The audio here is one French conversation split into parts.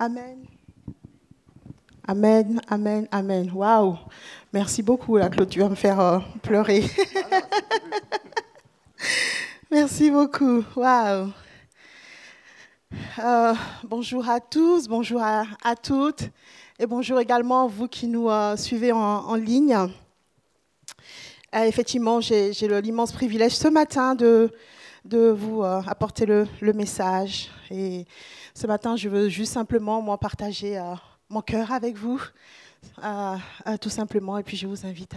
Amen. Amen, amen, amen. Waouh. Merci beaucoup, là, Claude. Tu vas me faire euh, pleurer. Merci beaucoup. Waouh. Euh, bonjour à tous, bonjour à, toutes, et bonjour également vous qui nous euh, suivez en, ligne. effectivement, j'ai l'immense privilège ce matin de, vous apporter le, message. Et ce matin, je veux juste simplement, moi, partager mon cœur avec vous, euh, euh, tout simplement, et puis je vous invite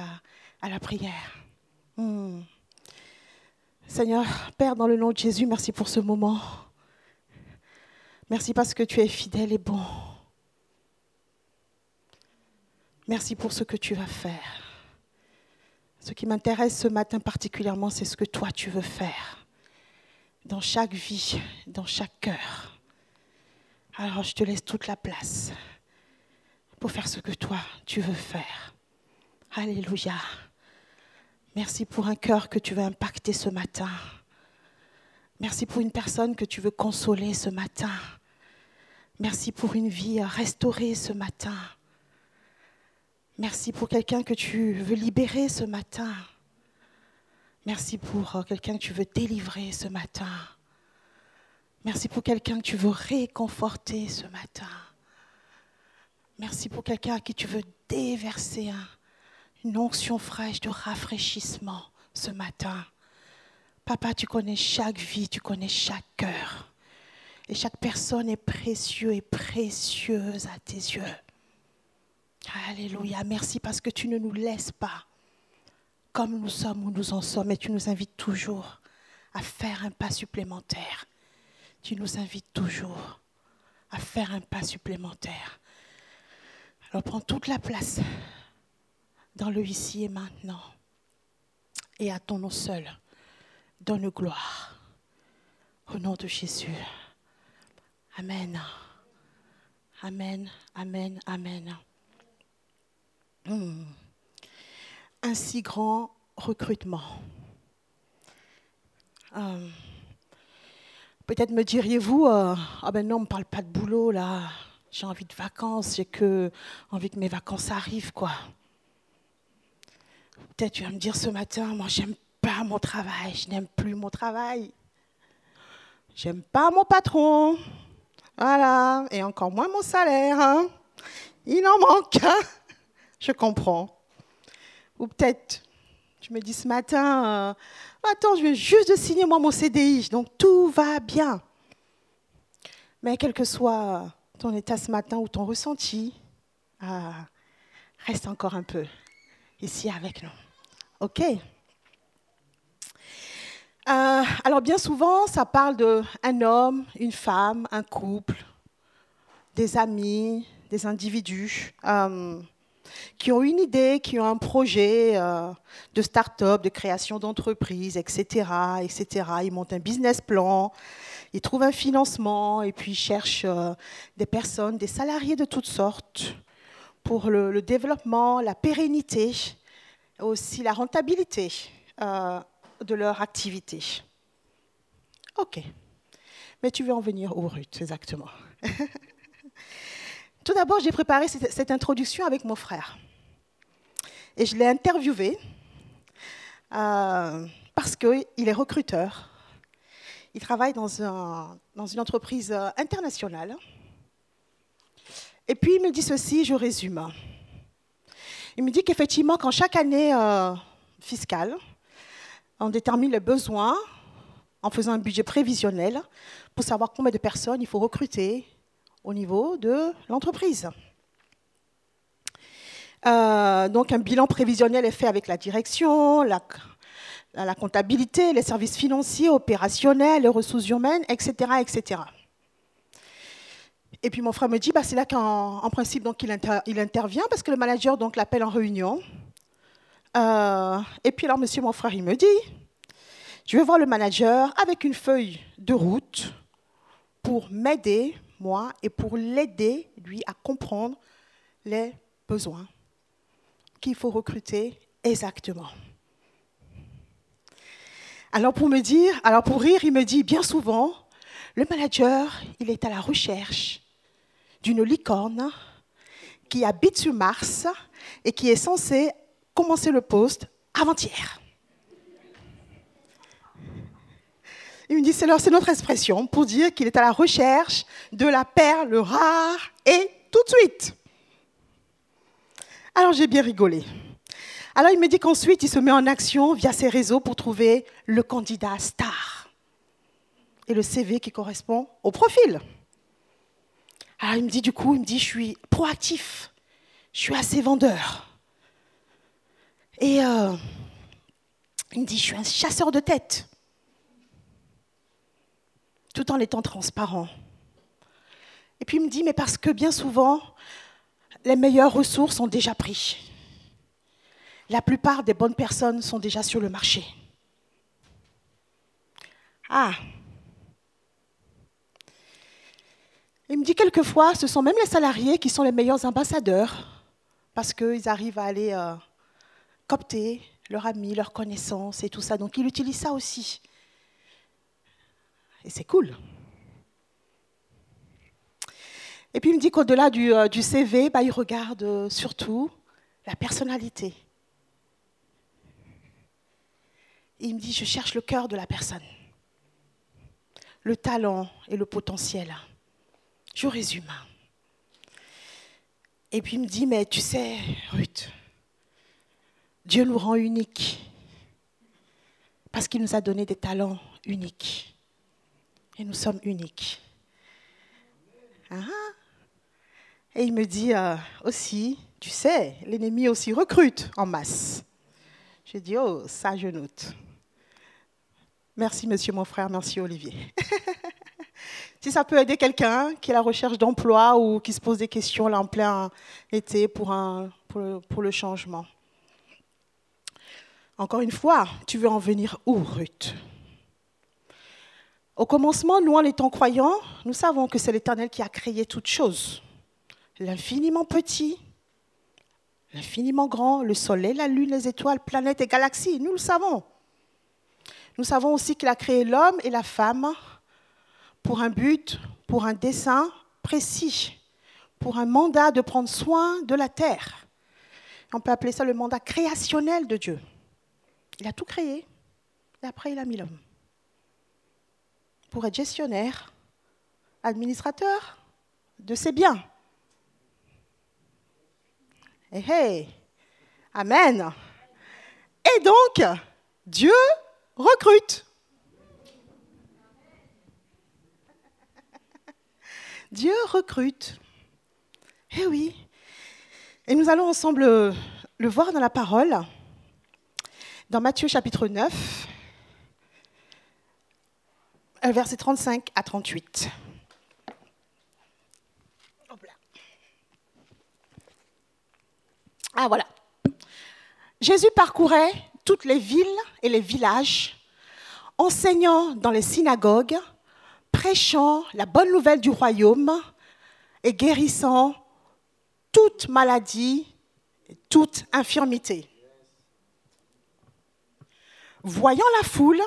à, la prière. Hmm. Seigneur, Père, dans le nom de Jésus, merci pour ce moment. Merci parce que tu es fidèle et bon. Merci pour ce que tu vas faire. Ce qui m'intéresse ce matin particulièrement, c'est ce que toi tu veux faire dans chaque vie, dans chaque cœur. Alors je te laisse toute la place pour faire ce que toi, tu veux faire. Alléluia. Merci pour un cœur que tu veux impacter ce matin. Merci pour une personne que tu veux consoler ce matin. Merci pour une vie restaurée ce matin. Merci pour quelqu'un que tu veux libérer ce matin. Merci pour euh, quelqu'un que tu veux délivrer ce matin. Merci pour quelqu'un que tu veux réconforter ce matin. Merci pour quelqu'un à qui tu veux déverser une onction fraîche de rafraîchissement ce matin. Papa, tu connais chaque vie, tu connais chaque cœur. Et chaque personne est précieuse et précieuse à tes yeux. Alléluia. Merci parce que tu ne nous laisses pas comme nous sommes où nous en sommes et tu nous invites toujours à faire un pas supplémentaire. Tu nous invites toujours à faire un pas supplémentaire. Alors prends toute la place dans le ici et maintenant. Et à ton nom seul, donne gloire. Au nom de Jésus. Amen. Amen, amen, amen. Hmm. Un si grand recrutement. Euh, peut-être me diriez-vous, euh, ah ben non, on ne parle pas de boulot là j'ai envie de vacances, j'ai que envie que mes vacances arrivent, quoi. Peut-être tu vas me dire ce matin, moi j'aime pas mon travail, je n'aime plus mon travail. J'aime pas mon patron. Voilà, et encore moins mon salaire. Hein. Il en manque. Hein. Je comprends. Ou peut-être, tu me dis ce matin, euh, attends, je viens juste de signer moi mon CDI, donc tout va bien. Mais quel que soit ton état ce matin ou ton ressenti, ah, reste encore un peu ici avec nous. OK? Euh, Alors bien souvent, ça parle d'un homme, une femme, un couple, des amis, des individus euh, qui ont une idée, qui ont un projet euh, de start-up, de création d'entreprise, etc., etc. Ils montent un business plan, ils trouvent un financement et puis ils cherchent euh, des personnes, des salariés de toutes sortes pour le, développement, la pérennité, aussi la rentabilité euh, de leur activité. OK. Mais tu veux en venir au Ruth, exactement? Tout d'abord, j'ai préparé cette introduction avec mon frère. Et je l'ai interviewé euh, parce qu'il est recruteur il travaille dans, une entreprise euh, internationale. Et puis il me dit ceci, je résume. Il me dit qu'effectivement, quand chaque année euh, fiscale, on détermine les besoins en faisant un budget prévisionnel pour savoir combien de personnes il faut recruter au niveau de l'entreprise. Euh, donc un bilan prévisionnel est fait avec la direction, la, comptabilité, les services financiers, opérationnels, les ressources humaines, etc. etc. Et puis mon frère me dit, bah, c'est là qu'en principe donc, il, intervient parce que le manager l'appelle en réunion. Euh, et puis alors monsieur mon frère il me dit, je vais voir le manager avec une feuille de route pour m'aider et pour l'aider lui à comprendre les besoins qu'il faut recruter exactement. Alors pour me dire, alors pour rire, il me dit bien souvent, le manager, il est à la recherche d'une licorne qui habite sur Mars et qui est censé commencer le poste avant-hier. Il me dit, c'est notre expression pour dire qu'il est à la recherche de la perle rare et tout de suite. Alors j'ai bien rigolé. Alors il me dit qu'ensuite il se met en action via ses réseaux pour trouver le candidat star et le CV qui correspond au profil. Alors il me dit du coup, il me dit je suis proactif, je suis assez vendeur. Et euh, il me dit je suis un chasseur de tête, tout en étant transparent. Et puis il me dit mais parce que bien souvent les meilleures ressources sont déjà prises. La plupart des bonnes personnes sont déjà sur le marché. Ah, Il me dit quelquefois, ce sont même les salariés qui sont les meilleurs ambassadeurs parce qu'ils arrivent à aller euh, copter leurs amis, leurs connaissances et tout ça. Donc il utilise ça aussi. Et c'est cool. Et puis il me dit qu'au-delà du, euh, CV, bah, il regarde euh, surtout la personnalité. il me dit, je cherche le cœur de la personne, le talent et le potentiel. Je résume. Et puis il me dit, mais tu sais, Ruth, Dieu nous rend uniques parce qu'il nous a donné des talents uniques. Et nous sommes uniques. Ah. Et il me dit euh, aussi, tu sais, l'ennemi aussi recrute en masse. J'ai dit, oh, ça je note. Merci, monsieur mon frère, merci, Olivier. Si ça peut aider quelqu'un qui est à la recherche d'emploi ou qui se pose des questions là en plein été pour, un, pour, le, changement. Encore une fois, tu veux en venir où, Ruth? Au commencement, nous, en étant croyants, nous savons que c'est l'Éternel qui a créé toutes choses. L'infiniment petit, l'infiniment grand, le soleil, la lune, les étoiles, planètes et galaxies, nous le savons. Nous savons aussi qu'il a créé l'homme et la femme pour un but, pour un dessein précis, pour un mandat de prendre soin de la terre. On peut appeler ça le mandat créationnel de Dieu. Il a tout créé et après il a mis l'homme. Pour être gestionnaire, administrateur de ses biens. Et eh, hey, eh, Amen. Et donc, Dieu recrute. Dieu recrute. Eh oui. Et nous allons ensemble le voir dans la parole, dans Matthieu chapitre 9, versets 35 à 38. Ah voilà. Jésus parcourait toutes les villes et les villages, enseignant dans les synagogues prêchant la bonne nouvelle du royaume et guérissant toute maladie, toute infirmité. Voyant la foule,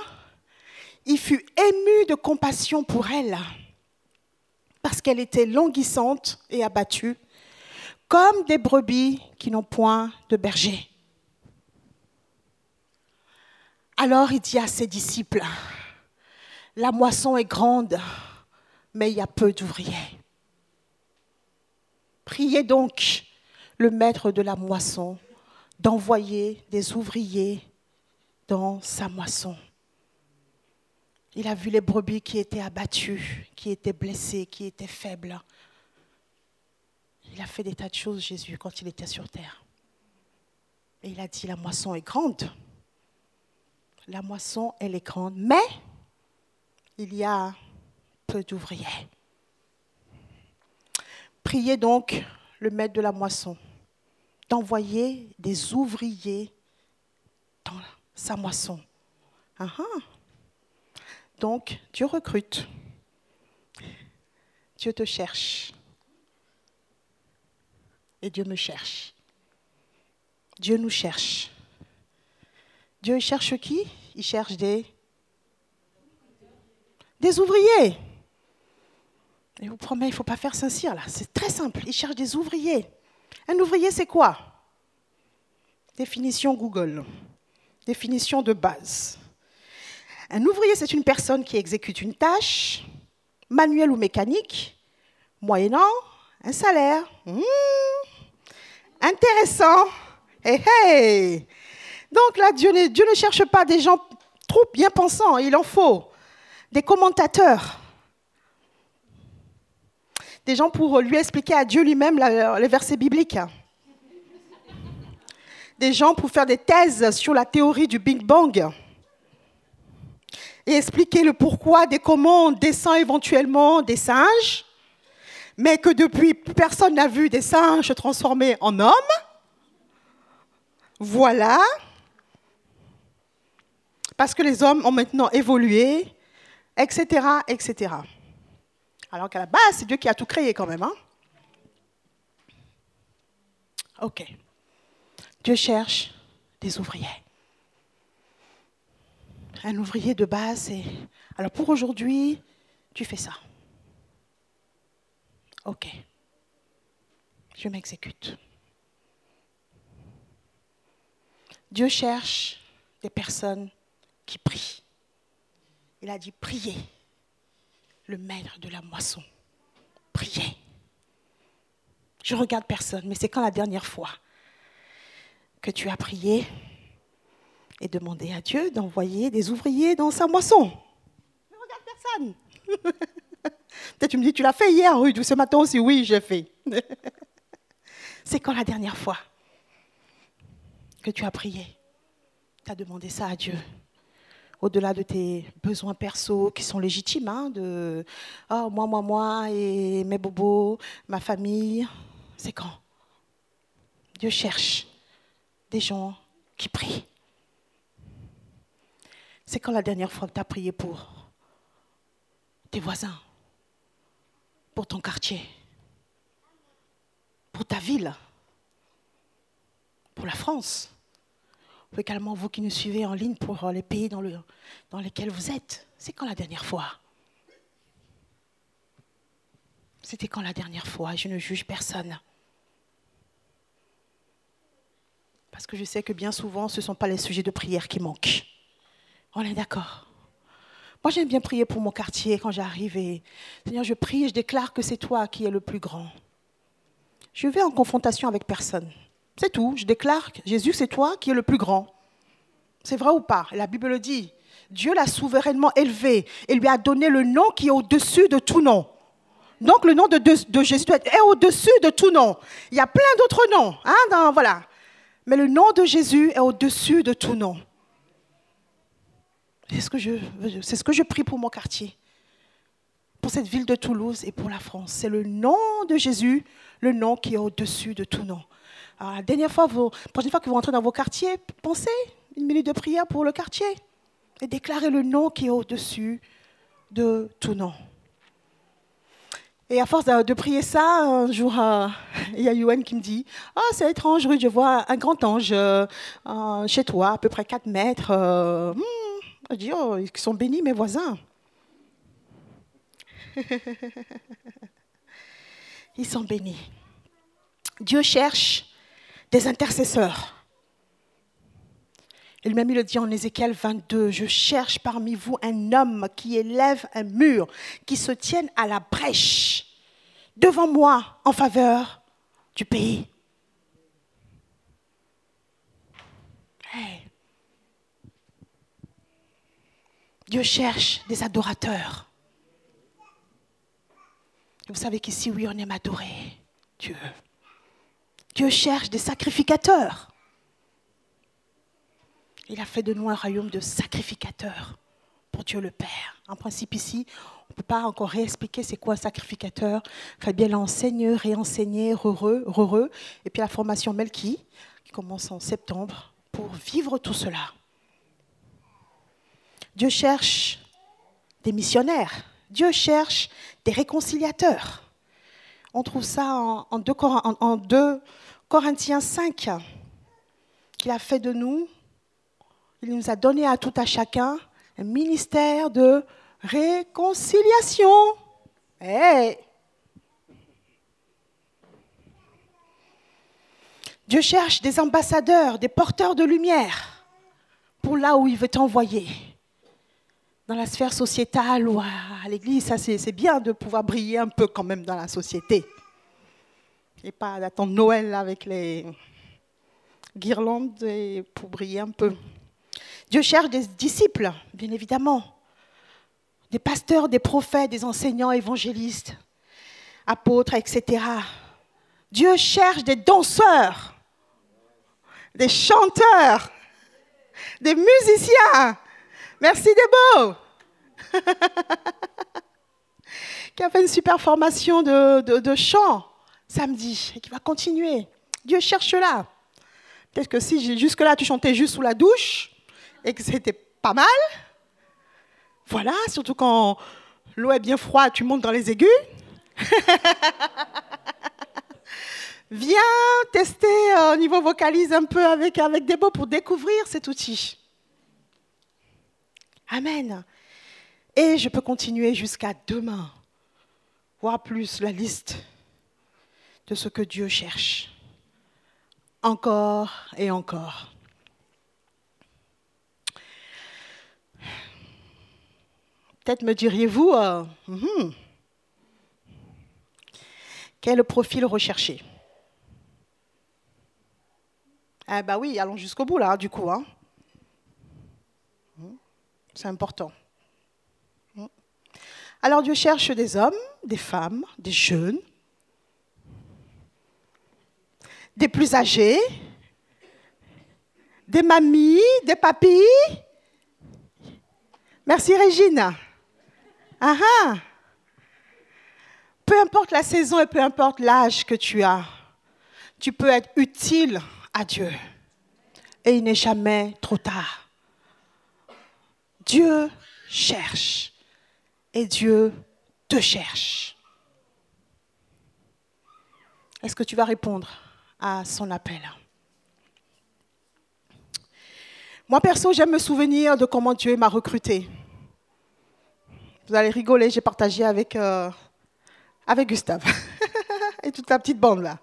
il fut ému de compassion pour elle, parce qu'elle était languissante et abattue, comme des brebis qui n'ont point de berger. Alors il dit à ses disciples, la moisson est grande, mais il y a peu d'ouvriers. Priez donc le maître de la moisson d'envoyer des ouvriers dans sa moisson. Il a vu les brebis qui étaient abattues, qui étaient blessées, qui étaient faibles. Il a fait des tas de choses, Jésus, quand il était sur terre. Et il a dit, la moisson est grande. La moisson, elle est grande. Mais il y a peu d'ouvriers. Priez donc le maître de la moisson d'envoyer des ouvriers dans sa moisson. Ah ah. Donc, Dieu recrute. Dieu te cherche. Et Dieu me cherche. Dieu nous cherche. Dieu cherche qui? Il cherche des des ouvriers. Et vous promets, il ne faut pas faire Saint-Cyr là. C'est très simple. Il cherche des ouvriers. Un ouvrier, c'est quoi? Définition Google. Définition de base. Un ouvrier, c'est une personne qui exécute une tâche, manuelle ou mécanique, moyennant un salaire. Hmm. intéressant. Hey. Donc là, Dieu ne cherche pas des gens trop bien pensants, il en faut. Des commentateurs. Des gens pour lui expliquer à Dieu lui-même les versets bibliques. Des gens pour faire des thèses sur la théorie du Big Bang et expliquer le pourquoi des comment on descend éventuellement des singes, mais que depuis personne n'a vu des singes transformés en hommes. Voilà. Parce que les hommes ont maintenant évolué, etc., etc. Alors qu'à la base, c'est Dieu qui a tout créé quand même. Hein. ok. Dieu cherche des ouvriers un ouvrier de base, et alors pour aujourd'hui, tu fais ça. Ok, je m'exécute. Dieu cherche des personnes qui prient. Il a dit priez, le maître de la moisson. Priez. Je regarde personne, mais c'est quand la dernière fois que tu as prié et demander à Dieu d'envoyer des ouvriers dans sa moisson. Ne regarde personne. Peut-être tu me dis, tu l'as fait hier, oui, ce matin aussi, oui, j'ai fait. C'est quand la dernière fois que tu as prié, tu as demandé ça à Dieu? Au-delà de tes besoins perso qui sont légitimes, hein, de oh, moi, moi, moi, et mes bobos, ma famille, c'est quand? Dieu cherche des gens qui prient. C'est quand la dernière fois que tu as prié pour tes voisins, pour ton quartier, pour ta ville, pour la France, ou également vous qui nous suivez en ligne pour les pays dans, dans lesquels vous êtes. C'est quand la dernière fois? C'était quand la dernière fois? Je ne juge personne. Parce que je sais que bien souvent, ce ne sont pas les sujets de prière qui manquent. On est d'accord. Moi, j'aime bien prier pour mon quartier quand j'arrive et Seigneur, je prie et je déclare que c'est toi qui es le plus grand. Je vais en confrontation avec personne. C'est tout. Je déclare Jésus, c'est toi qui es le plus grand. C'est vrai ou pas? La Bible le dit. Dieu l'a souverainement élevé et lui a donné le nom qui est au-dessus de tout nom. Donc le nom de, Jésus est au-dessus de tout nom. Il y a plein d'autres noms. Hein, voilà. Mais le nom de Jésus est au-dessus de tout nom. C'est ce, que je, prie pour mon quartier, pour cette ville de Toulouse et pour la France. C'est le nom de Jésus, le nom qui est au-dessus de tout nom. Alors, la dernière fois, vous, prochaine fois que vous rentrez dans vos quartiers, pensez une minute de prière pour le quartier et déclarez le nom qui est au-dessus de tout nom. Et à force de, prier ça, un jour, euh, il y a Yuan qui me dit Ah, c'est étrange, je vois un grand ange euh, chez toi, à peu près 4 mètres. Euh, hmm, je dis, oh, ils sont bénis mes voisins. ils sont bénis. Dieu cherche des intercesseurs. Il même il le dit en Ézéchiel 22, je cherche parmi vous un homme qui élève un mur, qui se tienne à la brèche devant moi en faveur du pays. Dieu cherche des adorateurs. vous savez qu'ici, oui, on aime adorer Dieu. Dieu cherche des sacrificateurs. Il a fait de nous un royaume de sacrificateurs pour Dieu le Père. En principe, ici, on ne peut pas encore réexpliquer c'est quoi un sacrificateur. Il faut bien l'enseigner, réenseigner, heureux, heureux. Et puis la formation Melki, qui commence en septembre, pour vivre tout cela. Dieu cherche des missionnaires. Dieu cherche des réconciliateurs. On trouve ça en, 2, Corinthiens 5, qu'il a fait de nous. Il nous a donné à tout à chacun un ministère de réconciliation. Dieu cherche des ambassadeurs, des porteurs de lumière pour là où il veut t'envoyer. Dans la sphère sociétale ou à l'église, c'est bien de pouvoir briller un peu quand même dans la société. Et pas d'attendre Noël avec les guirlandes pour briller un peu. Dieu cherche des disciples, bien évidemment. Des pasteurs, des prophètes, des enseignants, évangélistes, apôtres, etc. Dieu cherche des danseurs, des chanteurs, des musiciens. Merci Debo. qui a fait une super formation de, de chant samedi et qui va continuer. Dieu cherche là. Peut-être que si jusque-là tu chantais juste sous la douche et que c'était pas mal, voilà, surtout quand l'eau est bien froide, tu montes dans les aigus. Viens tester euh, au niveau vocalise un peu avec, avec mots pour découvrir cet outil. Amen. Et je peux continuer jusqu'à demain, voire plus la liste de ce que Dieu cherche. Encore et encore. Peut-être me diriez-vous, euh, hmm, quel profil recherché Ah bah oui, allons jusqu'au bout là, du coup. Hein. C'est important. Alors Dieu cherche des hommes, des femmes, des jeunes, des plus âgés, des mamies, des papis. Merci Régine. Ah, ah. Peu importe la saison et peu importe l'âge que tu as, tu peux être utile à Dieu. Et il n'est jamais trop tard. Dieu cherche et Dieu te cherche. Est-ce que tu vas répondre à son appel? Moi, perso, j'aime me souvenir de comment Dieu m'a recruté. Vous allez rigoler, j'ai partagé avec, euh, avec Gustave et toute la petite bande là.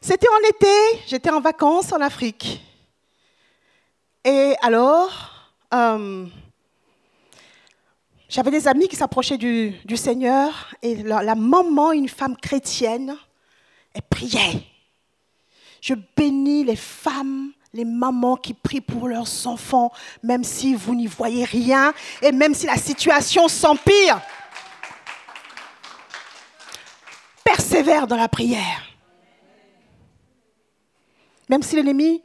C'était en été, j'étais en vacances en Afrique. Et alors, euh, j'avais des amis qui s'approchaient du, Seigneur et la, la, maman, une femme chrétienne, elle priait. Je bénis les femmes les mamans qui prient pour leurs enfants, même si vous n'y voyez rien et même si la situation s'empire. Persévère dans la prière. Même si l'ennemi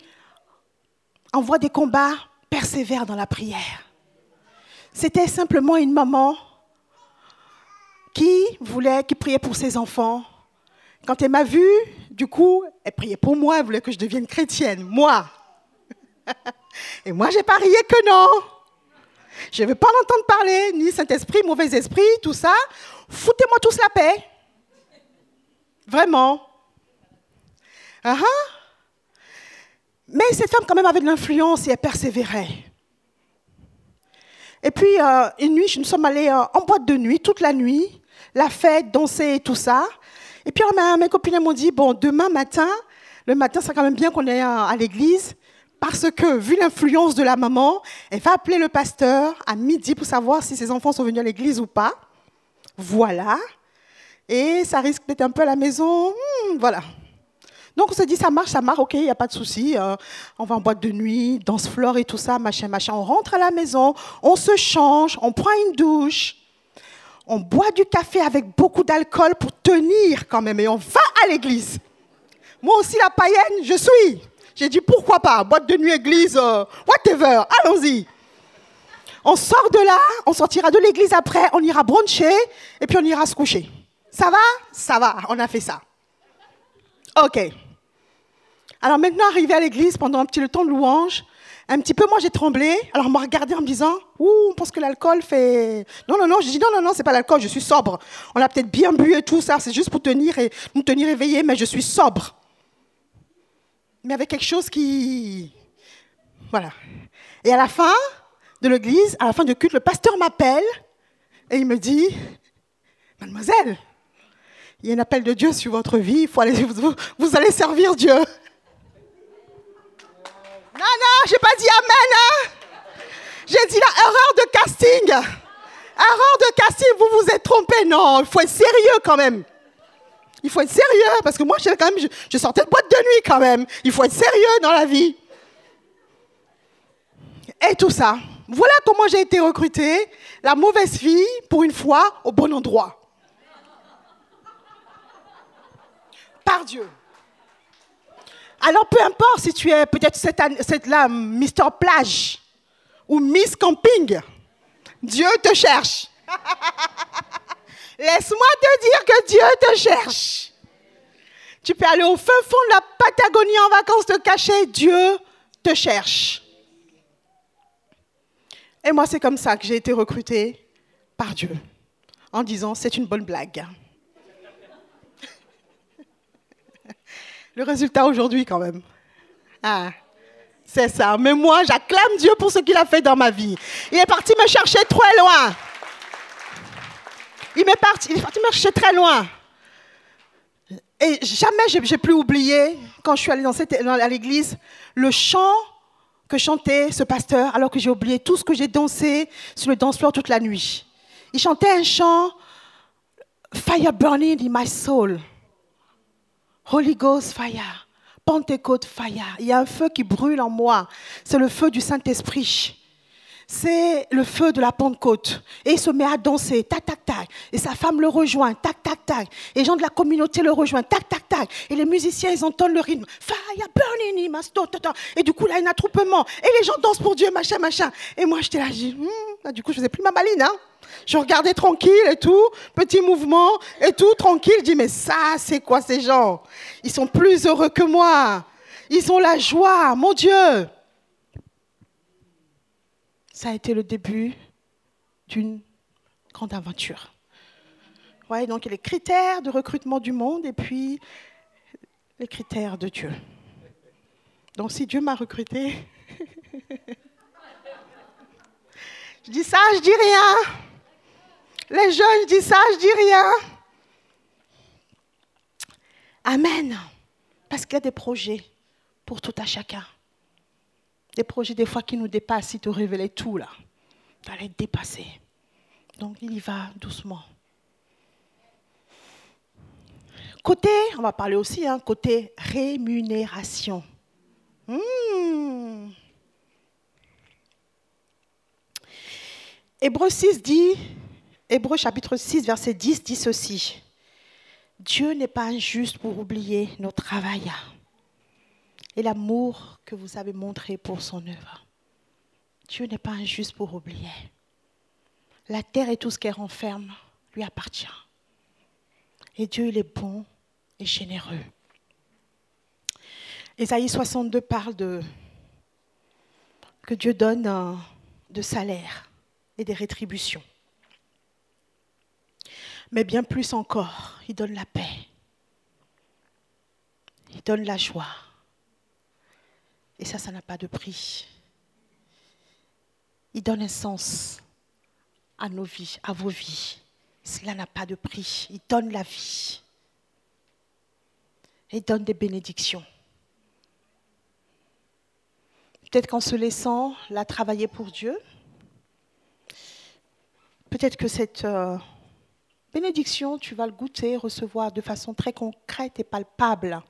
envoie des combats, persévère dans la prière. C'était simplement une maman qui voulait, qui priait pour ses enfants. Quand elle m'a vue, du coup, elle priait pour moi, elle voulait que je devienne chrétienne, moi. Et moi, j'ai parié que non. Je ne veux pas l'entendre parler, ni Saint-Esprit, mauvais esprit, tout ça. Foutez-moi tous la paix. Vraiment. Uh Mais cette femme, quand même, avait de l'influence et elle persévérait. Et puis, euh, une nuit, nous sommes allés euh, en boîte de nuit, toute la nuit, la fête, danser et tout ça. Et puis, mes copines m'ont dit, bon, demain matin, le matin, c'est quand même bien qu'on est à l'église parce que, vu l'influence de la maman, elle va appeler le pasteur à midi pour savoir si ses enfants sont venus à l'église ou pas. Voilà. Et ça risque d'être un peu à la maison. Hmm, voilà. Donc on se dit, ça marche, ça marche, ok, il n'y a pas de souci. Euh, on va en boîte de nuit, danse flore et tout ça, machin, machin. On rentre à la maison, on se change, on prend une douche, on boit du café avec beaucoup d'alcool pour tenir quand même et on va à l'église. Moi aussi, la païenne, je suis. J'ai dit pourquoi pas, boîte de nuit, église, euh, whatever, allons-y. On sort de là, on sortira de l'église après, on ira bruncher et puis on ira se coucher. Ça va? Ça va, on a fait ça. Ok. Alors maintenant, arrivé à l'église pendant un petit temps de louange, un petit peu, moi j'ai tremblé. Alors on m'a regardé en me disant, ouh, on pense que l'alcool fait. Non, non, non, j'ai dit non, non, non, c'est pas l'alcool, je suis sobre. On a peut-être bien bu et tout ça, c'est juste pour tenir et nous tenir éveillés, mais je suis sobre mais avec quelque chose qui... Voilà. Et à la fin de l'église, à la fin du culte, le pasteur m'appelle et il me dit, mademoiselle, Il y a un appel de Dieu sur votre vie. Il faut aller, vous allez servir Dieu. Non, non, j'ai pas dit Amen. Hein. J'ai dit la erreur de casting. Erreur de casting, vous vous êtes trompé. Non, il faut être sérieux quand même. Il faut être sérieux parce que moi, je, quand même, je sortais de boîte de nuit quand même. Il faut être sérieux dans la vie. Et tout ça. Voilà comment j'ai été recrutée, la mauvaise fille, pour une fois, au bon endroit. Par Dieu. Alors peu importe si tu es peut-être cette, cette là, Mister Plage ou Miss Camping, Dieu te cherche. Laisse-moi te dire que Dieu te cherche. Tu peux aller au fin fond de la Patagonie en vacances te cacher, Dieu te cherche. Et moi, c'est comme ça que j'ai été recrutée par Dieu, en disant, c'est une bonne blague. Le résultat aujourd'hui, quand même. Ah, c'est ça. Mais moi, j'acclame Dieu pour ce qu'il a fait dans ma vie. Il est parti me chercher très loin. Il, est parti, il est parti me chercher très loin. Et jamais j'ai plus oublié, quand je suis allée dans à l'église, le chant que chantait ce pasteur alors que j'ai oublié tout ce que j'ai dansé sur le danseur toute la nuit. Il chantait un chant Fire burning in my soul. Holy Ghost fire. Pentecôte fire. Il y a un feu qui brûle en moi. C'est le feu du Saint-Esprit c'est le feu de la Pentecôte. Et il se met à danser, tac, tac, tac. Et sa femme le rejoint, tac, tac, tac. Et les gens de la communauté le rejoignent, tac, tac, tac. Et les musiciens, ils entendent le rythme. Fire burning, masto, Et du coup, là, il y a un attroupement. Et les gens dansent pour Dieu, machin, machin. Et moi, j'étais là, j'ai hmm. du coup, je faisais plus ma maline, hein. Je regardais tranquille et tout, petit mouvement et tout, tranquille. Je dis, mais ça, c'est quoi ces gens? Ils sont plus heureux que moi. Ils ont la joie, mon Dieu ça a été le début d'une grande aventure. Ouais, donc les critères de recrutement du monde et puis les critères de Dieu. Donc si Dieu m'a recruté, je dis ça, je dis rien. Les jeunes, je dis ça, je dis rien. Amen. Parce qu'il y a des projets pour tout à chacun. Des projets des fois qui nous dépassent, il te révélait tout là. Tu allais être dépassé. Donc il y va doucement. Côté, on va parler aussi, hein, côté rémunération. Hmm. Hébreu 6 dit, Hébreu chapitre 6, verset 10 dit ceci. Dieu n'est pas injuste pour oublier notre travail et l'amour que vous avez montré pour son œuvre. Dieu n'est pas injuste pour oublier. La terre et tout ce qu'elle renferme lui appartient. Et Dieu, il est bon et généreux. Ésaïe 62 parle que Dieu donne de salaire et des rétributions. Mais bien plus encore, il donne la paix. Il donne la joie. Et ça, ça n'a pas de prix. Il donne un sens à nos vies, à vos vies. Cela n'a pas de prix. Il donne la vie. Il donne des bénédictions. Peut-être qu'en se laissant la travailler pour Dieu, peut-être que cette euh, bénédiction, tu vas le goûter, recevoir de façon très concrète et palpable.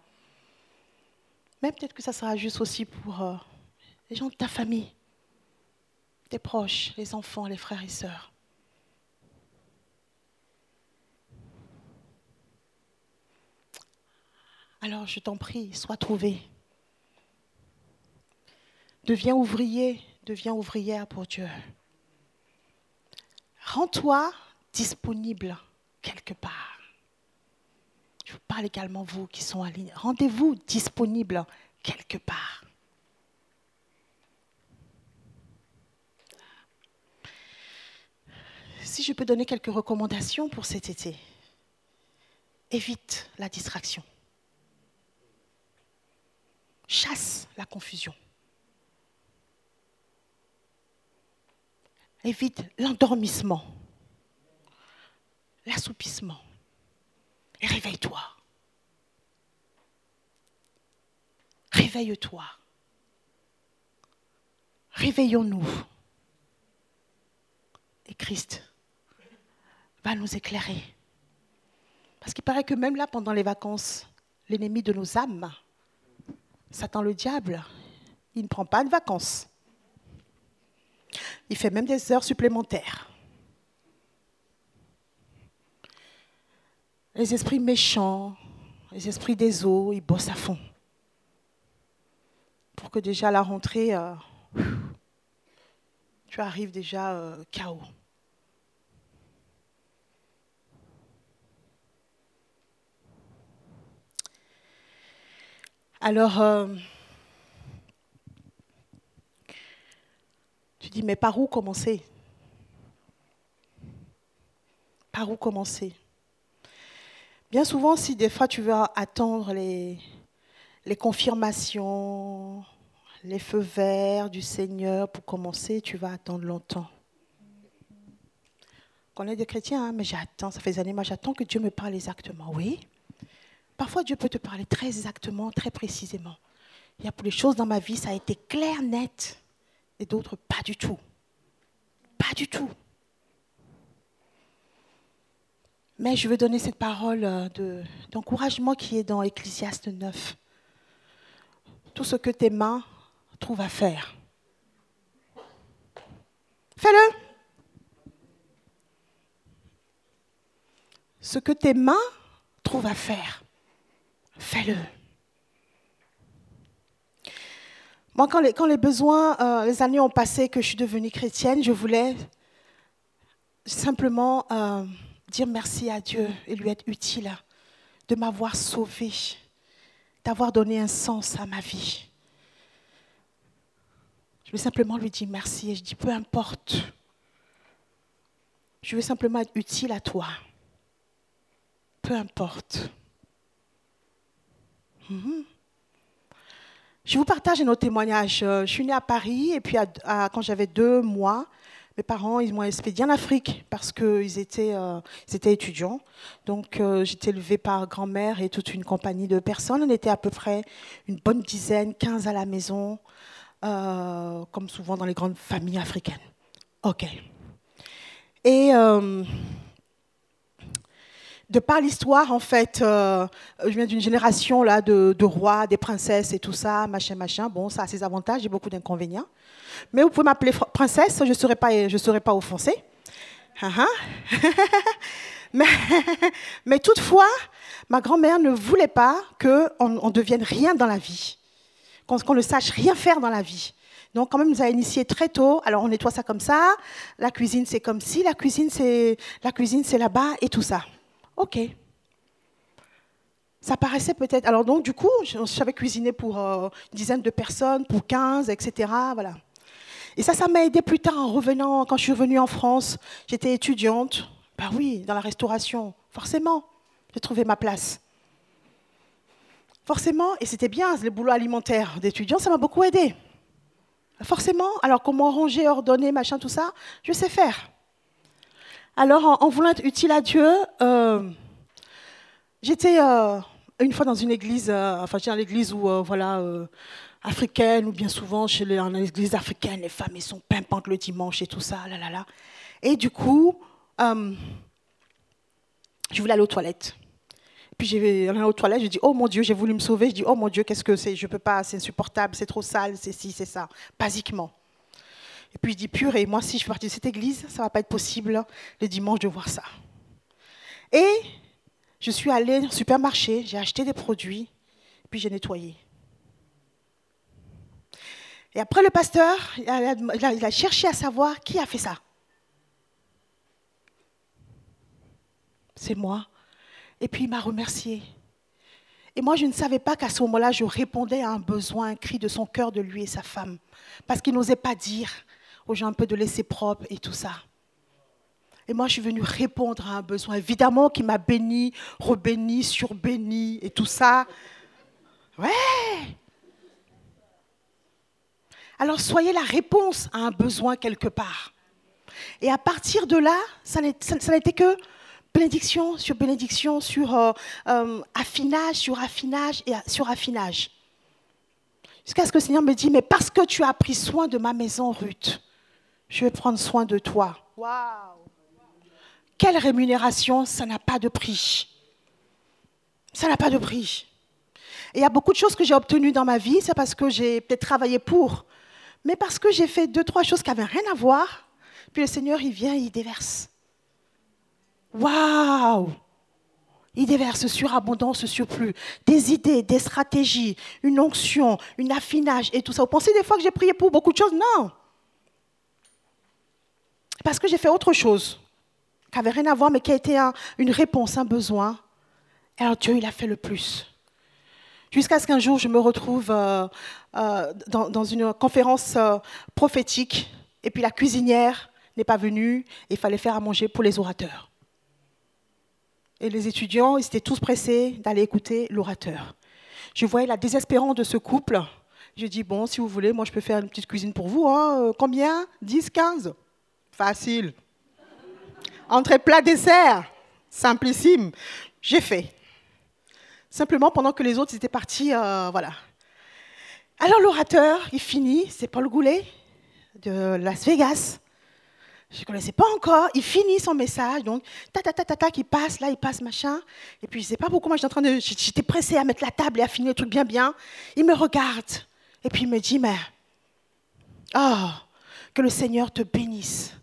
Mais peut-être que ça sera juste aussi pour euh, les gens de ta famille, tes proches, les enfants, les frères et sœurs. Alors je t'en prie, sois trouvé. Deviens ouvrier, deviens ouvrière pour Dieu. Rends-toi disponible quelque part. Je vous parle également, vous qui sont en ligne. Rendez-vous disponible quelque part. Si je peux donner quelques recommandations pour cet été, évite la distraction. Chasse la confusion. Évite l'endormissement, l'assoupissement Et réveille-toi. Réveille-toi. Réveillons-nous. Et Christ va nous éclairer. Parce qu'il paraît que même là, pendant les vacances, l'ennemi de nos âmes, Satan le diable, il ne prend pas de vacances. Il fait même des heures supplémentaires. Les esprits méchants, les esprits des eaux, ils bossent à fond. Pour que déjà à la rentrée, euh, tu arrives déjà euh, chaos. Alors, euh, tu dis, mais par où commencer? Par où commencer? Bien souvent, si des fois tu veux attendre les, confirmations, les feux verts du Seigneur pour commencer, tu vas attendre longtemps. On est des chrétiens, hein, mais j'attends, ça fait des années, moi j'attends que Dieu me parle exactement. Oui, Parfois, Dieu peut te parler très exactement, très précisément. Il y a pour les choses dans ma vie, ça a été clair, net, et d'autres, pas du tout. Pas du tout. Mais je veux donner cette parole euh, d'encouragement qui est dans Ecclésiaste 9. Tout ce que tes mains trouvent à faire, fais-le. Ce que tes mains trouvent à faire, fais-le. Moi, quand les, besoins, euh, les années ont passé que je suis devenue chrétienne, je voulais simplement euh, dire merci à Dieu et lui être utile de m'avoir sauvée, d'avoir donné un sens à ma vie. Je veux simplement lui dire merci et je dis peu importe. Je veux simplement être utile à toi. Peu importe. Mhm. Je vous partage un autre témoignage. Euh, je suis née à Paris et puis quand j'avais deux mois, mes parents ils m'ont expédié en Afrique parce qu'ils étaient, euh, étaient étudiants. Donc euh, j'étais élevée par grand-mère et toute une compagnie de personnes. On était à peu près une bonne dizaine, 15 à la maison, comme souvent dans les grandes familles africaines. OK. Et de par l'histoire, en fait, euh, je viens d'une génération là de, rois, des princesses et tout ça, machin, machin. Bon, ça a ses avantages et beaucoup d'inconvénients. Mais vous pouvez m'appeler princesse, je ne serai pas, pas offensée. Ah, ah. mais, mais, toutefois, ma grand-mère ne voulait pas qu'on on devienne rien dans la vie, qu'on ne sache rien faire dans la vie. Donc, quand même, nous a initié très tôt. Alors, on nettoie ça comme ça. La cuisine, c'est comme si. La cuisine, c'est la cuisine, c'est là-bas et tout ça. OK. Ça paraissait peut-être. Alors, donc, du coup, je savais cuisiner pour euh, une dizaine de personnes, pour 15, etc. Voilà. Et ça, ça m'a aidé plus tard en revenant, quand je suis revenue en France. J'étais étudiante. Ben oui, dans la restauration. Forcément, j'ai trouvé ma place. Forcément, et c'était bien, le boulot alimentaire d'étudiant, ça m'a beaucoup aidé. Forcément, alors comment ranger, ordonner, machin, tout ça, je sais faire. Alors, en, voulant être utile à Dieu, euh, j'étais euh, une fois dans une église, euh, enfin, j'étais dans l'église où, voilà, africaine, ou bien souvent, chez les, africaine, les femmes, elles sont pimpantes le dimanche et tout ça, là, là, là. Et du coup, je voulais aller aux toilettes. Puis j'ai allé aux toilettes, je dis oh mon Dieu, j'ai voulu me sauver. Je dis oh mon Dieu, qu'est-ce que c'est? Je peux pas, c'est insupportable, c'est trop sale, c'est ci, c'est ça, basiquement. Et puis je dis, purée, moi si je fais partie de cette église, ça ne va pas être possible le dimanche de voir ça. Et je suis allée au supermarché, j'ai acheté des produits, puis j'ai nettoyé. Et après, le pasteur, il a, cherché à savoir qui a fait ça. C'est moi. Et puis il m'a remercié. Et moi, je ne savais pas qu'à ce moment-là, je répondais à un besoin, un cri de son cœur de lui et sa femme. Parce qu'il n'osait pas dire aux gens un peu de laisser propre et tout ça. Et moi, je suis venue répondre à un besoin, évidemment, qui m'a béni, rebéni, surbéni et tout ça. Ouais. Alors, soyez la réponse à un besoin quelque part. Et à partir de là, ça n'était que bénédiction sur bénédiction, sur euh, euh, affinage, sur affinage et sur affinage. Jusqu'à ce que le Seigneur me dise, mais parce que tu as pris soin de ma maison, Ruth, je vais prendre soin de toi. Waouh Quelle rémunération, ça n'a pas de prix. Ça n'a pas de prix. Et il y a beaucoup de choses que j'ai obtenues dans ma vie, c'est parce que j'ai peut-être travaillé pour, mais parce que j'ai fait deux, trois choses qui n'avaient rien à voir, puis le Seigneur, il vient, il déverse. Waouh Il déverse surabondance, surplus, des idées, des stratégies, une onction, un affinage et tout ça. Vous pensez des fois que j'ai prié pour beaucoup de choses? Non. Parce que j'ai fait autre chose, qui n'avait rien à voir, mais qui a été une réponse, un besoin. Et alors Dieu, il a fait le plus. Jusqu'à ce qu'un jour, je me retrouve euh, euh, dans, une conférence euh, prophétique, et puis la cuisinière n'est pas venue, et il fallait faire à manger pour les orateurs. Et les étudiants, ils étaient tous pressés d'aller écouter l'orateur. Je voyais la désespérance de ce couple. Je dis, bon, si vous voulez, moi je peux faire une petite cuisine pour vous. Hein. Combien? 10, 15 Facile. Entrée, plat, dessert. Simplissime. J'ai fait. Simplement, pendant que les autres étaient partis, euh, voilà. Alors l'orateur, il finit, c'est Paul Goulet de Las Vegas je ne connaissais pas encore. Il finit son message, donc, ta ta ta ta ta, qui passe, là, il passe, machin. Et puis, je ne sais pas pourquoi, moi, j'étais en train de. J'étais pressée à mettre la table et à finir le truc bien, bien. Il me regarde. Et puis, il me dit, mais. Oh, que le Seigneur te bénisse.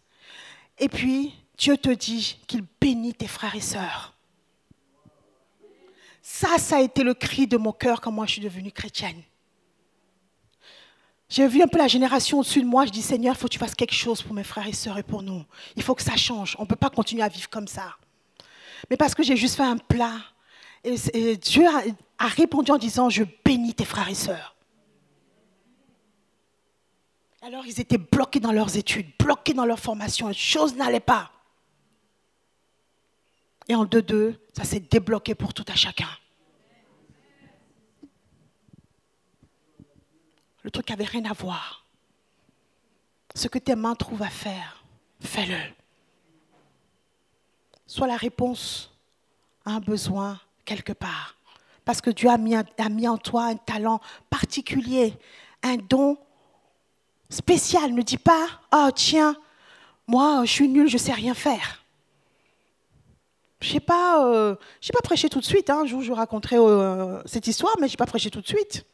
Et puis, Dieu te dit qu'il bénit tes frères et sœurs. Ça, ça a été le cri de mon cœur quand moi je suis devenue chrétienne. J'ai vu un peu la génération au-dessus de moi. Je dis, Seigneur, il faut que tu fasses quelque chose pour mes frères et sœurs et pour nous. Il faut que ça change. On ne peut pas continuer à vivre comme ça. Mais parce que j'ai juste fait un plat. Et, Dieu a, répondu en disant, je bénis tes frères et sœurs. Alors ils étaient bloqués dans leurs études, bloqués dans leur formation. Les choses n'allaient pas. Et en deux-deux, ça s'est débloqué pour tout à chacun. le truc n'avait rien à voir. Ce que tes mains trouvent à faire, fais-le. Sois la réponse à un besoin quelque part. Parce que Dieu a mis, a mis en toi un talent particulier, un don spécial. Ne dis pas, oh tiens, moi je suis nul, je ne sais rien faire. Je n'ai pas, euh, pas prêché tout de suite. Hein. Un jour, je vous raconterai euh, cette histoire, mais je n'ai pas prêché tout de suite.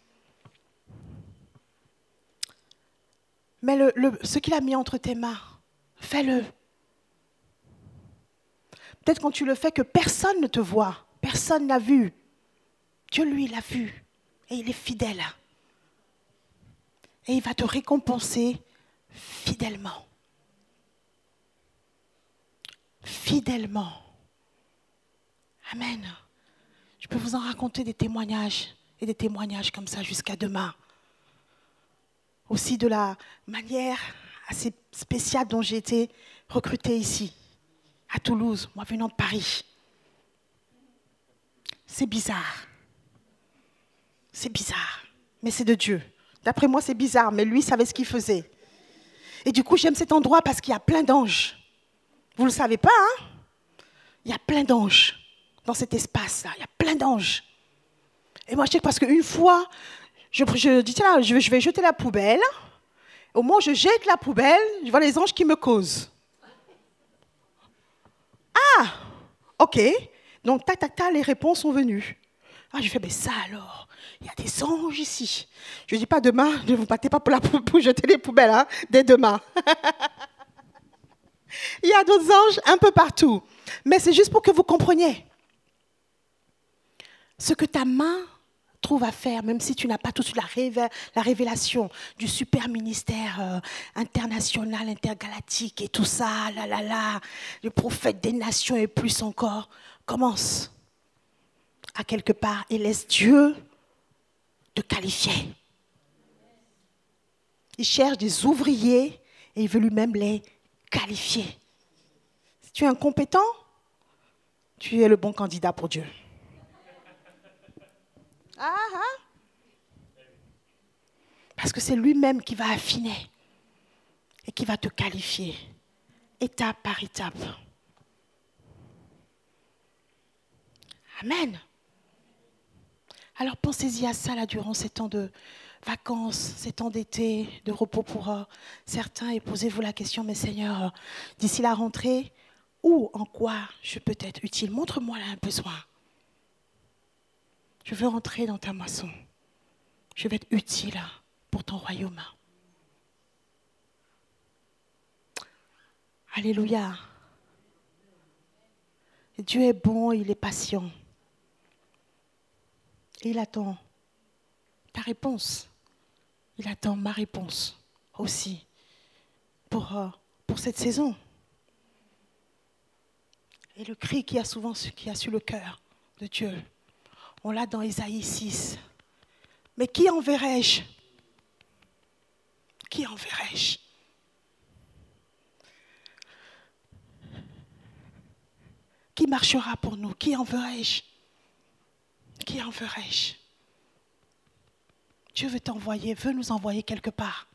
Mais ce qu'il a mis entre tes mains, fais-le. Peut-être quand tu le fais que personne ne te voit, personne n'a vu. Dieu, lui, l'a vu. Et il est fidèle. Et il va te récompenser fidèlement. Fidèlement. Amen. Je peux vous en raconter des témoignages et des témoignages comme ça jusqu'à demain aussi de la manière assez spéciale dont j'ai été recrutée ici, à Toulouse, moi venant de Paris. C'est bizarre. C'est bizarre, mais c'est de Dieu. D'après moi, c'est bizarre, mais lui savait ce qu'il faisait. Et du coup, j'aime cet endroit parce qu'il y a plein d'anges. Vous ne le savez pas, hein? Il y a plein d'anges dans cet espace-là. Il y a plein d'anges. Et moi, je sais que parce qu'une fois, je, dis, tiens, je, vais jeter la poubelle. Au où je jette la poubelle, je vois les anges qui me causent. Ah, ok. Donc, tac, tac, tac, les réponses sont venues. Ah, je fais, mais ça alors, il y a des anges ici. Je ne dis pas demain, ne vous battez pas pour, la, pour jeter les poubelles, hein, dès demain. il y a d'autres anges un peu partout. Mais c'est juste pour que vous compreniez ce que ta main trouve à faire, même si tu n'as pas tout de suite la, la révélation du super ministère euh, international, intergalactique et tout ça, là, là, là, le prophète des nations et plus encore, commence à quelque part et laisse Dieu te qualifier. Il cherche des ouvriers et il veut lui-même les qualifier. Si tu es incompétent, tu es le bon candidat pour Dieu. Ah, ah. Parce que c'est lui-même qui va affiner et qui va te qualifier étape par étape. Amen. Alors pensez-y à ça là durant ces temps de vacances, ces temps d'été, de repos pour euh, certains et posez-vous la question, mais Seigneur, euh, d'ici la rentrée, où, en quoi je peux être utile? Montre-moi là un besoin. Je veux rentrer dans ta moisson. Je vais être utile pour ton royaume. Alléluia. Dieu est bon, il est patient. Il attend ta réponse. Il attend ma réponse aussi pour, euh, cette saison. Et le cri qui a souvent qui le cœur de Dieu, on l'a dans Isaïe 6. Mais qui enverrai-je? Qui enverrai-je? Qui marchera pour nous? Qui enverrai-je? Qui enverrai-je Dieu veut t'envoyer, veut nous envoyer quelque part.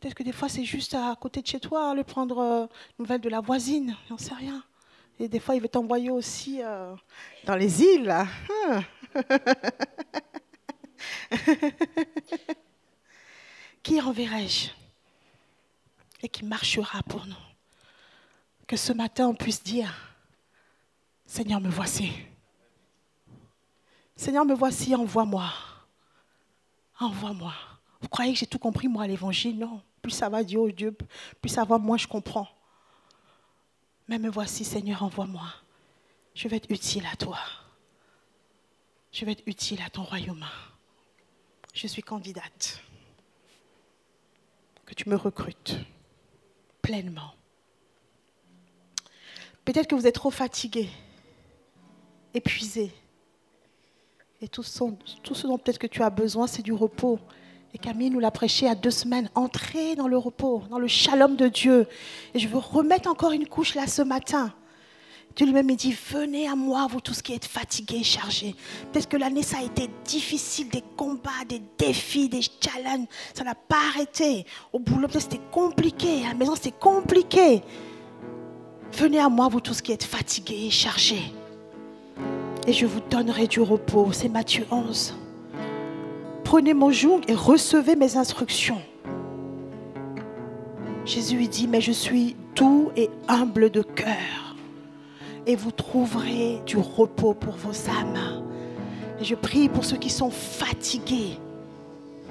Peut-être que des fois, c'est juste à côté de chez toi, aller prendre euh, nouvelle de la voisine, j'en sais rien. Et des fois, il veut t'envoyer aussi euh, dans les îles. Qui enverrai-je Et qui marchera pour nous? Que ce matin, on puisse dire, Seigneur, me voici. Seigneur, me voici, envoie-moi. Envoie-moi. Vous croyez que j'ai tout compris, moi, à l'évangile? Non. Plus ça va, Dieu, oh Dieu, plus ça va, moins je comprends. Mais me voici, Seigneur, envoie-moi. Je vais être utile à toi. Je vais être utile à ton royaume. Je suis candidate. Que tu me recrutes pleinement. Peut-être que vous êtes trop fatigué, épuisé. Et tout ce, dont peut-être que tu as besoin, c'est du repos. Et Camille nous l'a prêché à deux semaines. Entrez dans le repos, dans le shalom de Dieu. Et je veux remettre encore une couche là ce matin. Dieu lui-même dit, venez à moi, vous tous qui êtes fatigués, chargés. Peut-être que l'année, ça a été difficile, des combats, des défis, des challenges. Ça n'a pas arrêté. Au boulot, peut-être c'était compliqué. À la maison, c'était compliqué. Venez à moi, vous tous qui êtes fatigués et chargés. Et je vous donnerai du repos. C'est Matthieu 11 prenez mon joug et recevez mes instructions. Jésus dit, mais je suis doux et humble de cœur, et vous trouverez du repos pour vos âmes. Et je prie pour ceux qui sont fatigués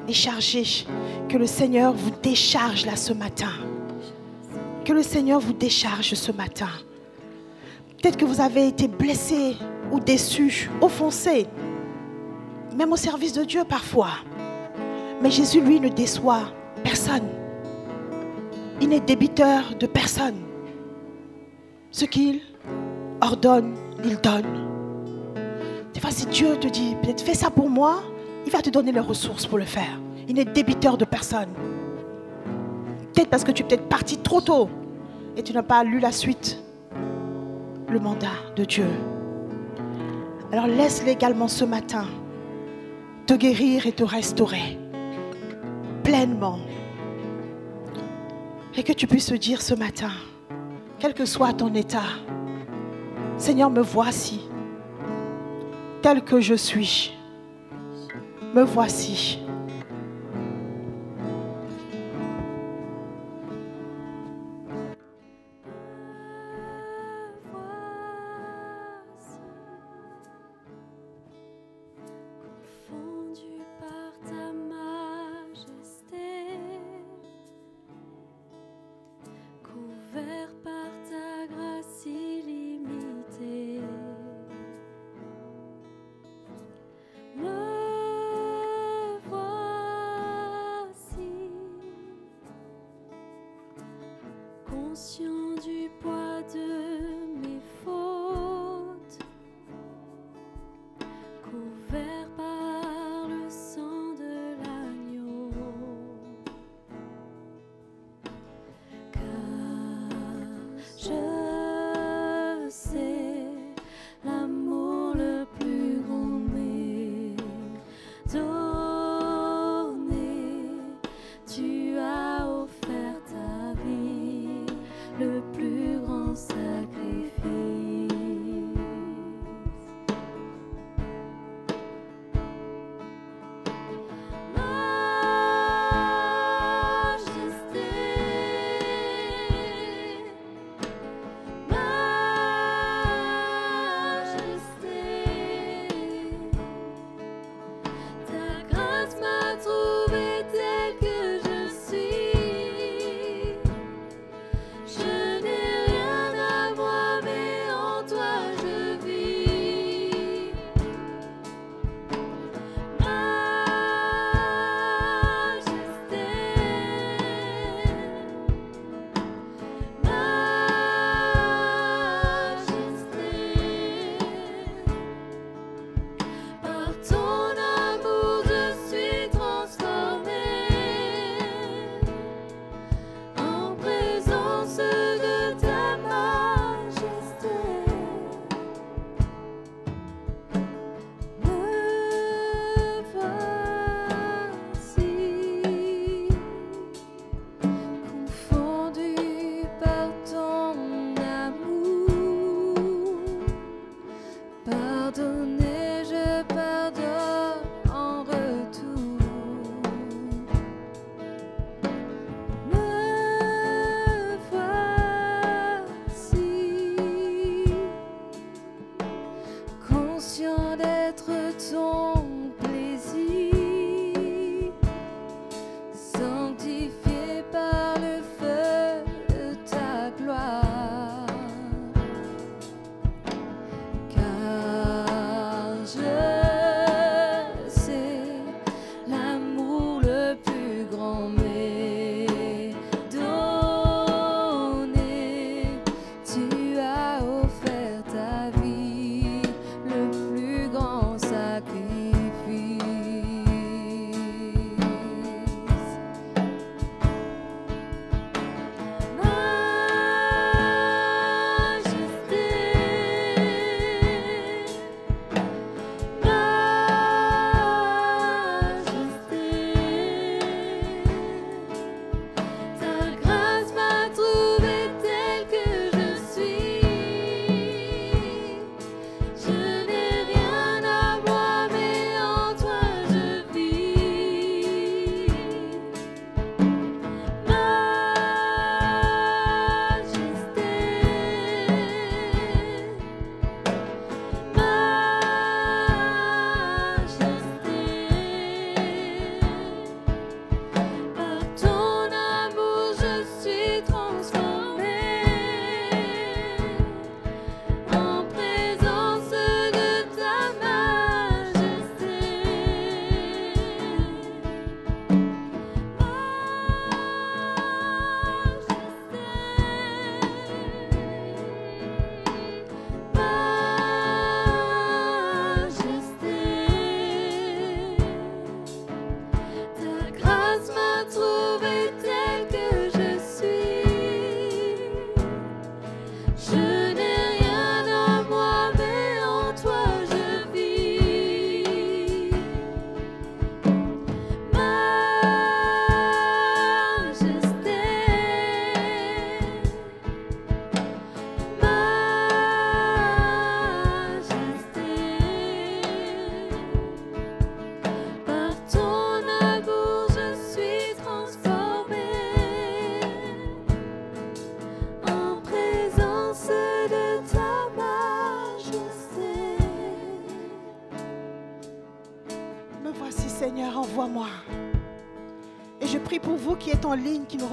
et chargés, que le Seigneur vous décharge là ce matin. Que le Seigneur vous décharge ce matin. Peut-être que vous avez été blessé ou déçu, offensé même au service de Dieu parfois. Mais Jésus, lui, ne déçoit personne. Il n'est débiteur de personne. Ce qu'il ordonne, il donne. Des fois, si Dieu te dit, peut-être fais ça pour moi, il va te donner les ressources pour le faire. Il n'est débiteur de personne. Peut-être parce que tu es peut-être parti trop tôt et tu n'as pas lu la suite, le mandat de Dieu. Alors laisse-le également ce matin te guérir et te restaurer pleinement. Et que tu puisses te dire ce matin, quel que soit ton état, Seigneur, me voici, tel que je suis. Me voici.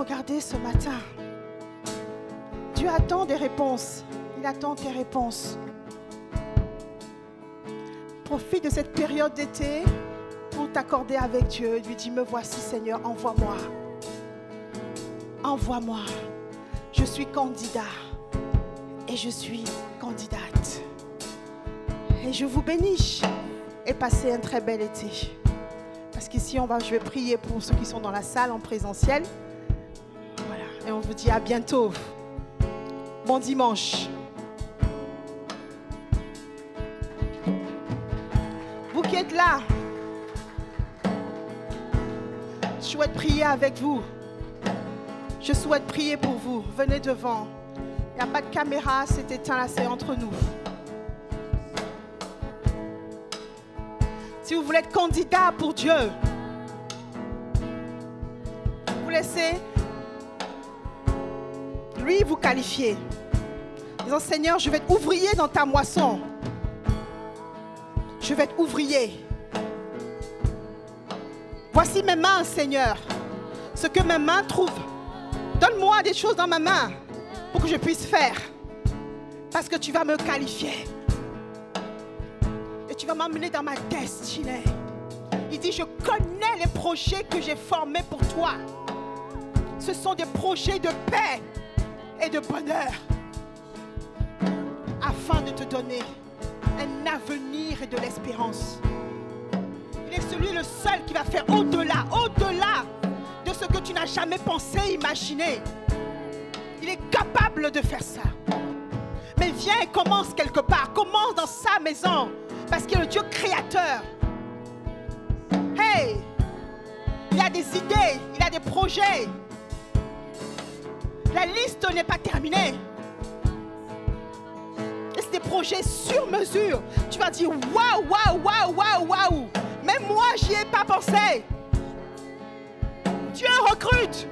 Regardait ce matin. Dieu attend des réponses. Il attend tes réponses. Profite de cette période d'été pour t'accorder avec Dieu. Lui dis, me voici Seigneur, envoie-moi. Envoie-moi. Je suis candidat et je suis candidate. Et je vous bénis et passez un très bel été. Parce qu'ici, on va, je vais prier pour ceux qui sont dans la salle en présentiel. Et on vous dit à bientôt. Bon dimanche. Vous qui êtes là, je souhaite prier avec vous. Je souhaite prier pour vous. Venez devant. Il n'y a pas de caméra, c'est éteint là, c'est entre nous. Si vous voulez être candidat pour Dieu, vous laissez vous qualifier. Disant Seigneur, je vais être ouvrier dans ta moisson. Je vais être ouvrier. Voici mes mains, Seigneur. Ce que mes mains trouvent. Donne-moi des choses dans ma main pour que je puisse faire. Parce que tu vas me qualifier tu vas m'amener dans ma destinée. Il dit, je connais les projets que j'ai formés pour toi. Ce sont des projets de paix et de bonheur afin de te donner un avenir et de l'espérance. Il est celui le seul qui va faire au-delà, au-delà de ce que tu n'as jamais pensé, imaginé. Il est capable de faire ça. Mais viens et commence quelque part. Commence dans sa maison. Parce qu'il est le Dieu créateur. Hey! Il a des idées, il a des projets. La liste n'est pas terminée. Et c'est des projets sur mesure. Tu vas dire waouh, waouh, waouh, waouh, waouh. Même moi, j'y ai pas pensé. Dieu recrute.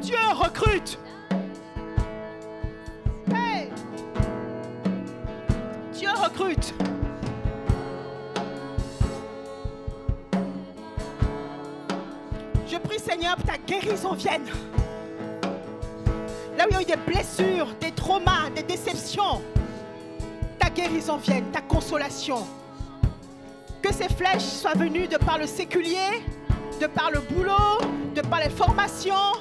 Dieu recrute. recrute. Seigneur, ta guérison vienne. Là où il y a eu des blessures, des traumas, des déceptions, ta guérison vienne, ta consolation. Que ces flèches soient venues de par le séculier, de par le boulot, de par les formations.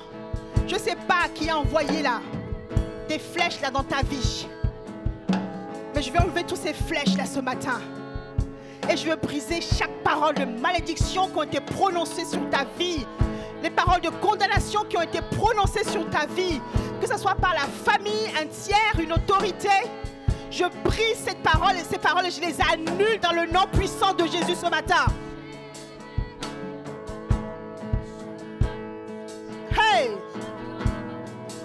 Je ne sais pas qui a envoyé là des flèches là dans ta vie. Mais je vais enlever toutes ces flèches là ce matin. Et je veux briser chaque parole de malédiction qui ont été prononcées sur ta vie. Les paroles de condamnation qui ont été prononcées sur ta vie. Que ce soit par la famille, un tiers, une autorité. Je brise cette parole et ces paroles et je les annule dans le nom puissant de Jésus ce matin. Hey!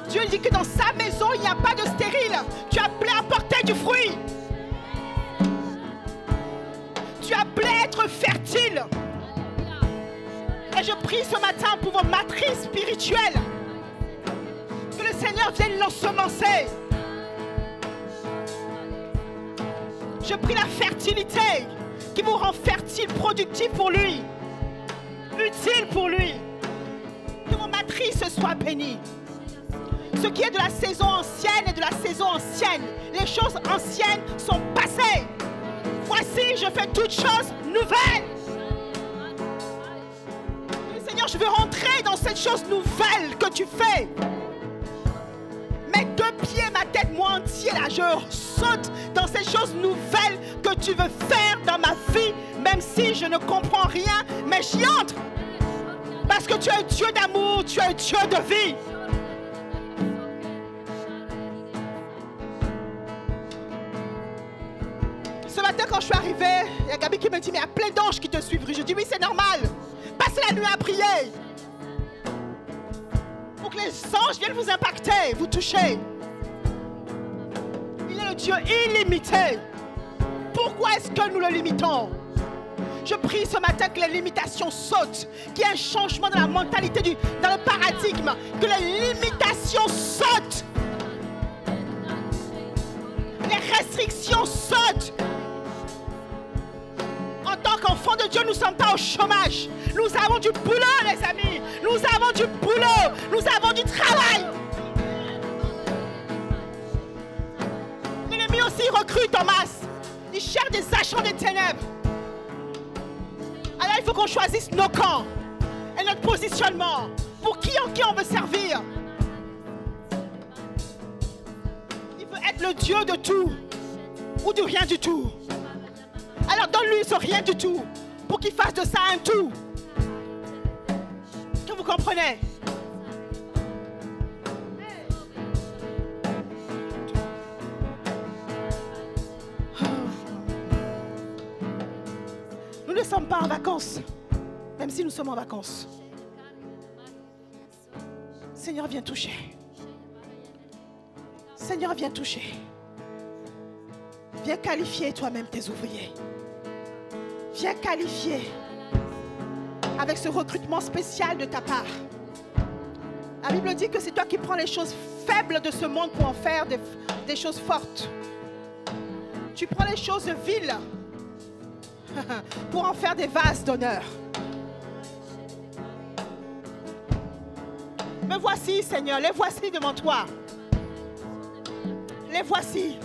Dieu dit que dans sa maison, il n'y a pas de stérile. Tu as appelé à porter du fruit. Tu appelé à être fertile. Et je prie ce matin pour vos matrices spirituelles. Que le Seigneur vienne l'ensemencer. Je prie la fertilité qui vous rend fertile, productif pour lui, utile pour lui. Que vos matrices soient bénies. Ce qui est de la saison ancienne et de la saison ancienne. Les choses anciennes sont passées. Voici, je fais toutes choses nouvelles. Seigneur, je veux rentrer dans cette chose nouvelle que tu fais. Mes deux pieds, ma tête, moi entier, là, je saute dans ces choses nouvelles que tu veux faire dans ma vie, même si je ne comprends rien, mais j'y entre. Parce que tu es un Dieu d'amour, tu es un Dieu de vie. Ce matin, quand je suis arrivée, il y a Gabi qui me dit, mais il y a plein d'anges qui te suivent. Je dis, oui, c'est normal. Passez la nuit à prier. Pour que les anges viennent vous impacter, vous toucher. Il est le Dieu illimité. Pourquoi est-ce que nous le limitons? Je prie ce matin que les limitations sautent, qu'il y ait un changement dans la mentalité, du, dans le paradigme, que les limitations sautent. Les restrictions sautent. En tant qu'enfants de Dieu, nous ne sommes pas au chômage. Nous avons du boulot, les amis. Nous avons du boulot. Nous avons du travail. L'ennemi aussi recrute en masse. Il cherche des agents des ténèbres. Alors il faut qu'on choisisse nos camps et notre positionnement. Pour qui en qui on veut servir. Il veut être le Dieu de tout ou de rien du tout. Alors donne-lui ce rien du tout pour qu'il fasse de ça un tout. Que vous comprenez? Nous ne sommes pas en vacances, même si nous sommes en vacances. Seigneur, viens toucher. Seigneur, viens toucher. Viens qualifier toi-même tes ouvriers. Viens qualifier avec ce recrutement spécial de ta part. La Bible dit que c'est toi qui prends les choses faibles de ce monde pour en faire des, des choses fortes. Tu prends les choses viles pour en faire des vases d'honneur. Me voici, Seigneur, les voici devant toi. Les voici.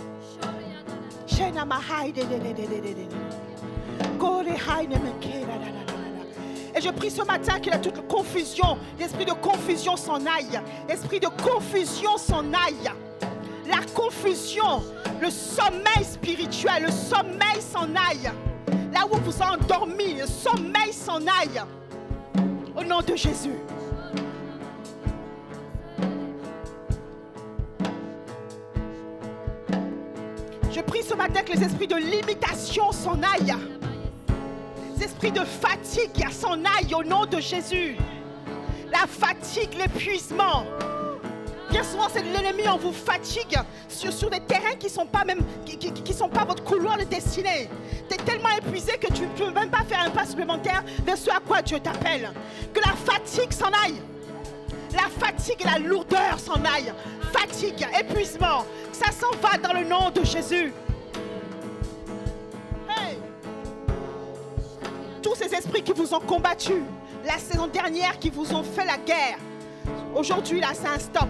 Et je prie ce matin qu'il y a toute confusion, l'esprit de confusion s'en aille. L'esprit de confusion s'en aille. La confusion, le sommeil spirituel, le sommeil s'en aille. Là où vous endormi, le sommeil s'en aille. Au nom de Jésus. Je prie ce matin que les esprits de limitation s'en aillent. Esprits de fatigue s'en aillent au nom de Jésus. La fatigue, l'épuisement. Bien souvent, c'est l'ennemi, on vous fatigue sur, des terrains qui ne sont, pas même, qui, sont pas votre couloir de destinée. Tu es tellement épuisé que tu ne peux même pas faire un pas supplémentaire vers ce à quoi Dieu t'appelle. Que la fatigue s'en aille. La fatigue et la lourdeur s'en aillent. Fatigue, épuisement, ça s'en va dans le nom de Jésus. Tous ces esprits qui vous ont combattu, la saison dernière qui vous ont fait la guerre. Aujourd'hui, là, c'est un stop.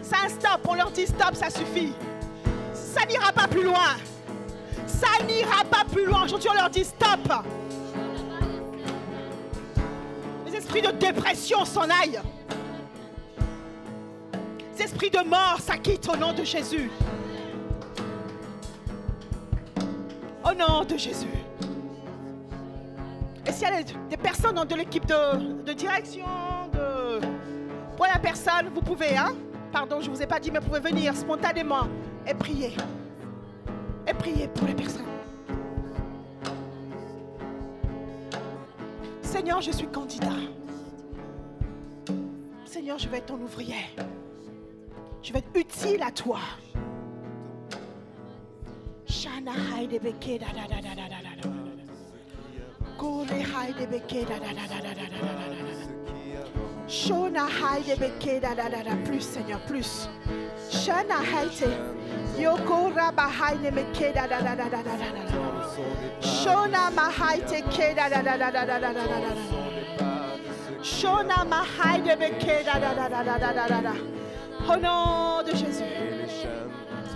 C'est un stop. On leur dit stop, ça suffit. Ça n'ira pas plus loin. Ça n'ira pas plus loin. Aujourd'hui, on leur dit stop. Les esprits de dépression s'en aillent. Les esprits de mort s'acquittent au nom de Jésus. Au nom de Jésus. Et s'il y a des personnes de l'équipe de, direction, de, pour la personne, vous pouvez, hein? Pardon, je ne vous ai pas dit, mais vous pouvez venir spontanément et prier. Et prier pour les personnes. Seigneur, je suis candidat. Seigneur, je vais être ton ouvrier. Je vais être utile à toi. Shana Kore haide beke da da da. Shona haide beke da da. Plus Seigneur, plus. Shana haide. Yoko raba haide beke da da da da da da da ke da da da da da. Au nom de Jésus.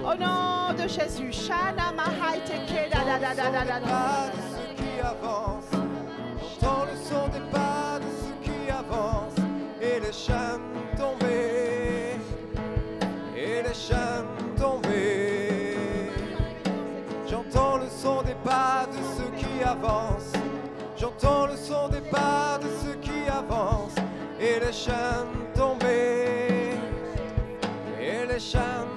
Au nom de Jésus. Shana Keda da da qui avancent. J'entends le son des pas de ceux qui avancent. Et les chaînes tomber. Et les chaînes tomber. J'entends le son des pas de ceux qui avancent. J'entends le son des pas de ceux qui avancent. Et les chaînes tomber. Et les chaînes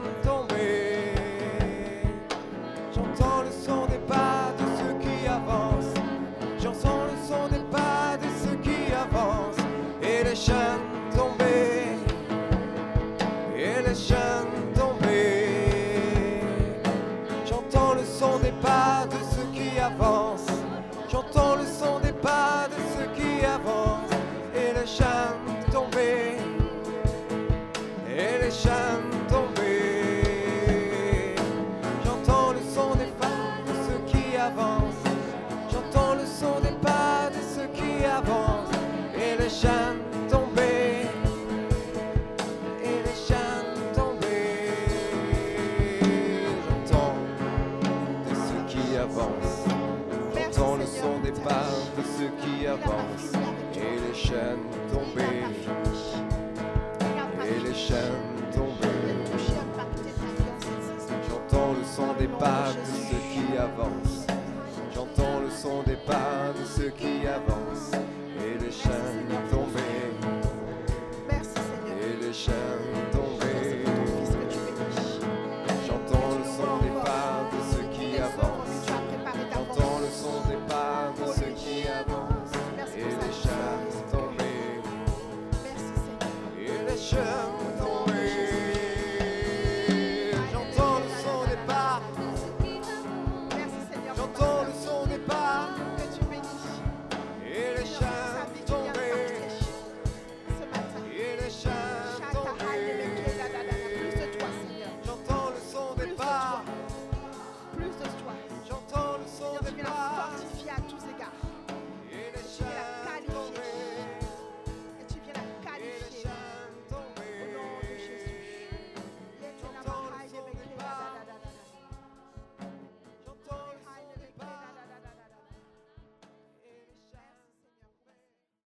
Et les chaînes tomber. Et les chaînes tomber. J'entends le son des pas de ceux qui avancent. J'entends le son des pas de ceux qui avancent.